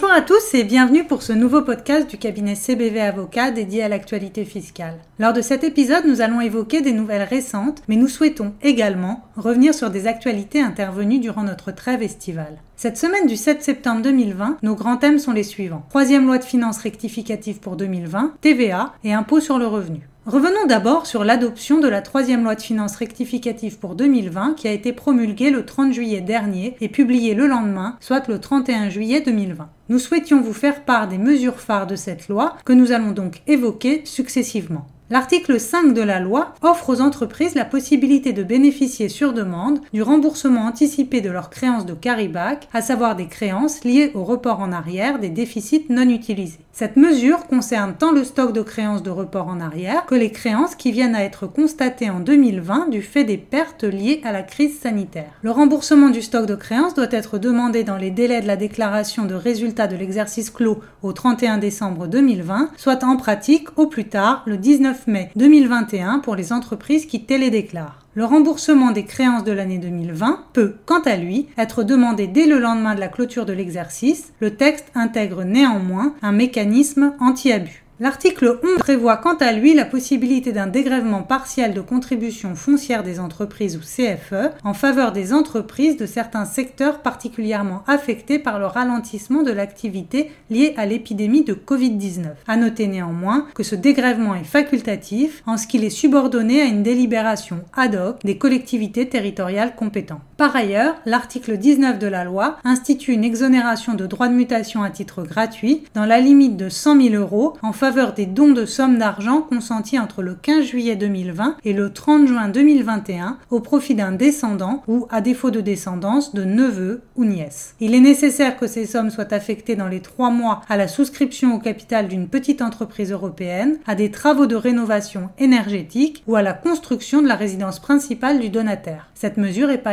Bonjour à tous et bienvenue pour ce nouveau podcast du cabinet CBV Avocat dédié à l'actualité fiscale. Lors de cet épisode, nous allons évoquer des nouvelles récentes, mais nous souhaitons également revenir sur des actualités intervenues durant notre trêve estivale. Cette semaine du 7 septembre 2020, nos grands thèmes sont les suivants. Troisième loi de finances rectificative pour 2020, TVA et impôt sur le revenu. Revenons d'abord sur l'adoption de la troisième loi de finances rectificative pour 2020 qui a été promulguée le 30 juillet dernier et publiée le lendemain, soit le 31 juillet 2020. Nous souhaitions vous faire part des mesures phares de cette loi que nous allons donc évoquer successivement. L'article 5 de la loi offre aux entreprises la possibilité de bénéficier sur demande du remboursement anticipé de leurs créances de carryback, à savoir des créances liées au report en arrière des déficits non utilisés. Cette mesure concerne tant le stock de créances de report en arrière que les créances qui viennent à être constatées en 2020 du fait des pertes liées à la crise sanitaire. Le remboursement du stock de créances doit être demandé dans les délais de la déclaration de résultats de l'exercice clos au 31 décembre 2020, soit en pratique au plus tard le 19 mai 2021 pour les entreprises qui télédéclarent. Le remboursement des créances de l'année 2020 peut, quant à lui, être demandé dès le lendemain de la clôture de l'exercice. Le texte intègre néanmoins un mécanisme anti-abus. L'article 11 prévoit quant à lui la possibilité d'un dégrèvement partiel de contribution foncière des entreprises ou CFE en faveur des entreprises de certains secteurs particulièrement affectés par le ralentissement de l'activité liée à l'épidémie de Covid-19. À noter néanmoins que ce dégrèvement est facultatif en ce qu'il est subordonné à une délibération ad hoc des collectivités territoriales compétentes. Par ailleurs, l'article 19 de la loi institue une exonération de droits de mutation à titre gratuit dans la limite de 100 000 euros en faveur des dons de sommes d'argent consentis entre le 15 juillet 2020 et le 30 juin 2021 au profit d'un descendant ou, à défaut de descendance, de neveu ou nièce. Il est nécessaire que ces sommes soient affectées dans les trois mois à la souscription au capital d'une petite entreprise européenne, à des travaux de rénovation énergétique ou à la construction de la résidence principale du donataire. Cette mesure est par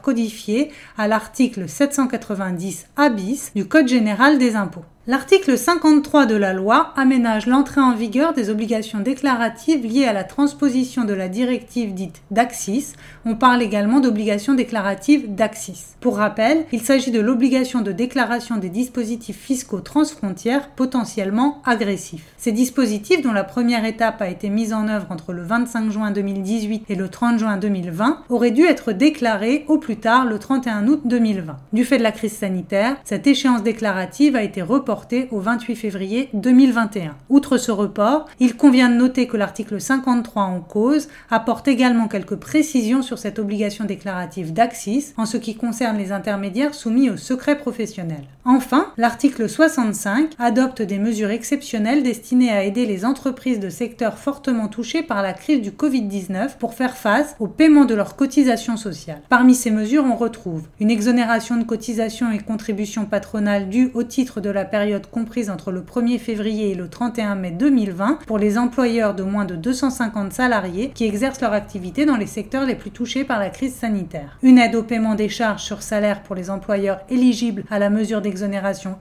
codifiée à l'article 790 A bis du Code général des impôts. L'article 53 de la loi aménage l'entrée en vigueur des obligations déclaratives liées à la transposition de la directive dite d'AXIS. On parle également d'obligations déclaratives d'AXIS. Pour rappel, il s'agit de l'obligation de déclaration des dispositifs fiscaux transfrontières potentiellement agressifs. Ces dispositifs, dont la première étape a été mise en œuvre entre le 25 juin 2018 et le 30 juin 2020, auraient dû être déclarés au plus tard le 31 août 2020. Du fait de la crise sanitaire, cette échéance déclarative a été reportée au 28 février 2021. Outre ce report, il convient de noter que l'article 53 en cause apporte également quelques précisions sur cette obligation déclarative d'Axis en ce qui concerne les intermédiaires soumis au secret professionnel. Enfin, l'article 65 adopte des mesures exceptionnelles destinées à aider les entreprises de secteurs fortement touchés par la crise du Covid-19 pour faire face au paiement de leurs cotisations sociales. Parmi ces mesures, on retrouve une exonération de cotisations et contributions patronales dues au titre de la période comprise entre le 1er février et le 31 mai 2020 pour les employeurs de moins de 250 salariés qui exercent leur activité dans les secteurs les plus touchés par la crise sanitaire. Une aide au paiement des charges sur salaire pour les employeurs éligibles à la mesure d'exonération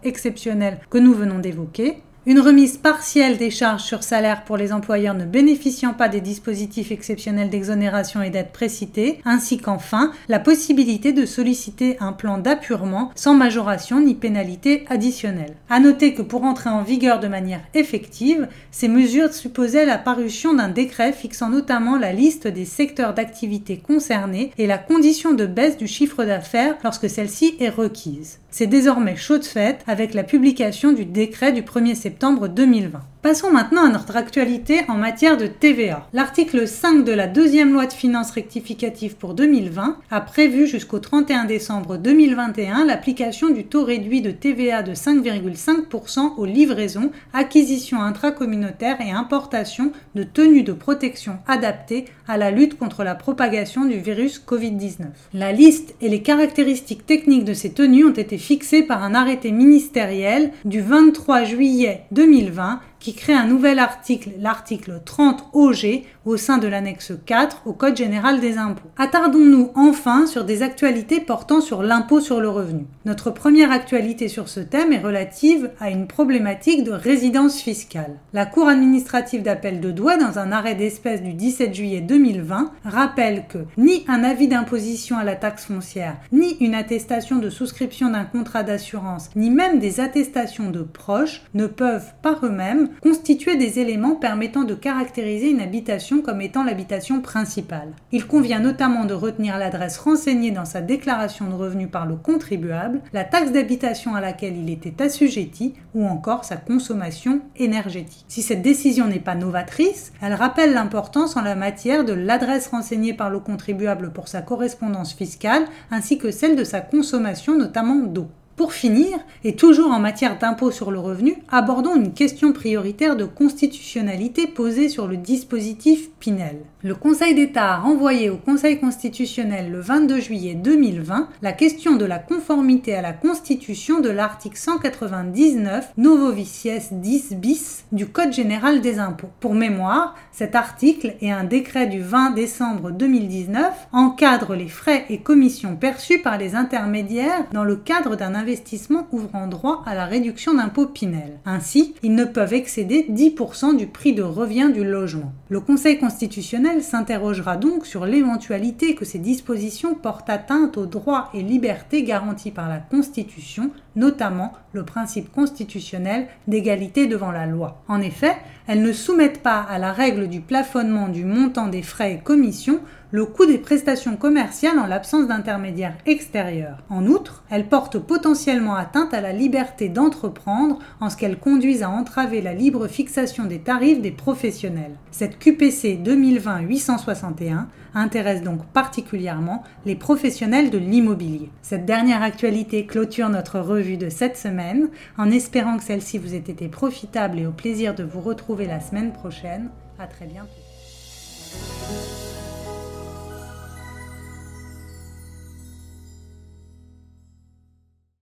exceptionnelle que nous venons d'évoquer une remise partielle des charges sur salaire pour les employeurs ne bénéficiant pas des dispositifs exceptionnels d'exonération et d'aide précités, ainsi qu'enfin la possibilité de solliciter un plan d'appurement sans majoration ni pénalité additionnelle. À noter que pour entrer en vigueur de manière effective, ces mesures supposaient la parution d'un décret fixant notamment la liste des secteurs d'activité concernés et la condition de baisse du chiffre d'affaires lorsque celle-ci est requise. C'est désormais chose faite avec la publication du décret du 1er septembre 2020. Passons maintenant à notre actualité en matière de TVA. L'article 5 de la deuxième loi de finances rectificative pour 2020 a prévu jusqu'au 31 décembre 2021 l'application du taux réduit de TVA de 5,5% aux livraisons, acquisitions intracommunautaires et importations de tenues de protection adaptées à la lutte contre la propagation du virus Covid-19. La liste et les caractéristiques techniques de ces tenues ont été fixées par un arrêté ministériel du 23 juillet 2020 qui crée un nouvel article, l'article 30 OG, au sein de l'annexe 4 au Code général des impôts. Attardons-nous enfin sur des actualités portant sur l'impôt sur le revenu. Notre première actualité sur ce thème est relative à une problématique de résidence fiscale. La Cour administrative d'appel de Douai, dans un arrêt d'espèce du 17 juillet 2020, rappelle que ni un avis d'imposition à la taxe foncière, ni une attestation de souscription d'un contrat d'assurance, ni même des attestations de proches ne peuvent par eux-mêmes constituer des éléments permettant de caractériser une habitation comme étant l'habitation principale. Il convient notamment de retenir l'adresse renseignée dans sa déclaration de revenus par le contribuable, la taxe d'habitation à laquelle il était assujetti ou encore sa consommation énergétique. Si cette décision n'est pas novatrice, elle rappelle l'importance en la matière de l'adresse renseignée par le contribuable pour sa correspondance fiscale ainsi que celle de sa consommation notamment d'eau. Pour finir, et toujours en matière d'impôt sur le revenu, abordons une question prioritaire de constitutionnalité posée sur le dispositif Pinel. Le Conseil d'État a renvoyé au Conseil constitutionnel le 22 juillet 2020 la question de la conformité à la Constitution de l'article 199 Novovicies 10 bis du Code général des impôts. Pour mémoire, cet article et un décret du 20 décembre 2019 encadrent les frais et commissions perçus par les intermédiaires dans le cadre d'un investissement ouvrant droit à la réduction d'impôt Pinel. Ainsi, ils ne peuvent excéder 10% du prix de revient du logement. Le Conseil constitutionnel s'interrogera donc sur l'éventualité que ces dispositions portent atteinte aux droits et libertés garantis par la Constitution, notamment le principe constitutionnel d'égalité devant la loi. En effet, elles ne soumettent pas à la règle du plafonnement du montant des frais et commissions le coût des prestations commerciales en l'absence d'intermédiaires extérieurs. En outre, elles portent potentiellement atteinte à la liberté d'entreprendre en ce qu'elles conduisent à entraver la libre fixation des tarifs des professionnels. Cette QPC 2020-861 intéresse donc particulièrement les professionnels de l'immobilier. Cette dernière actualité clôture notre revue de cette semaine, en espérant que celle-ci vous ait été profitable et au plaisir de vous retrouver la semaine prochaine. À très bientôt.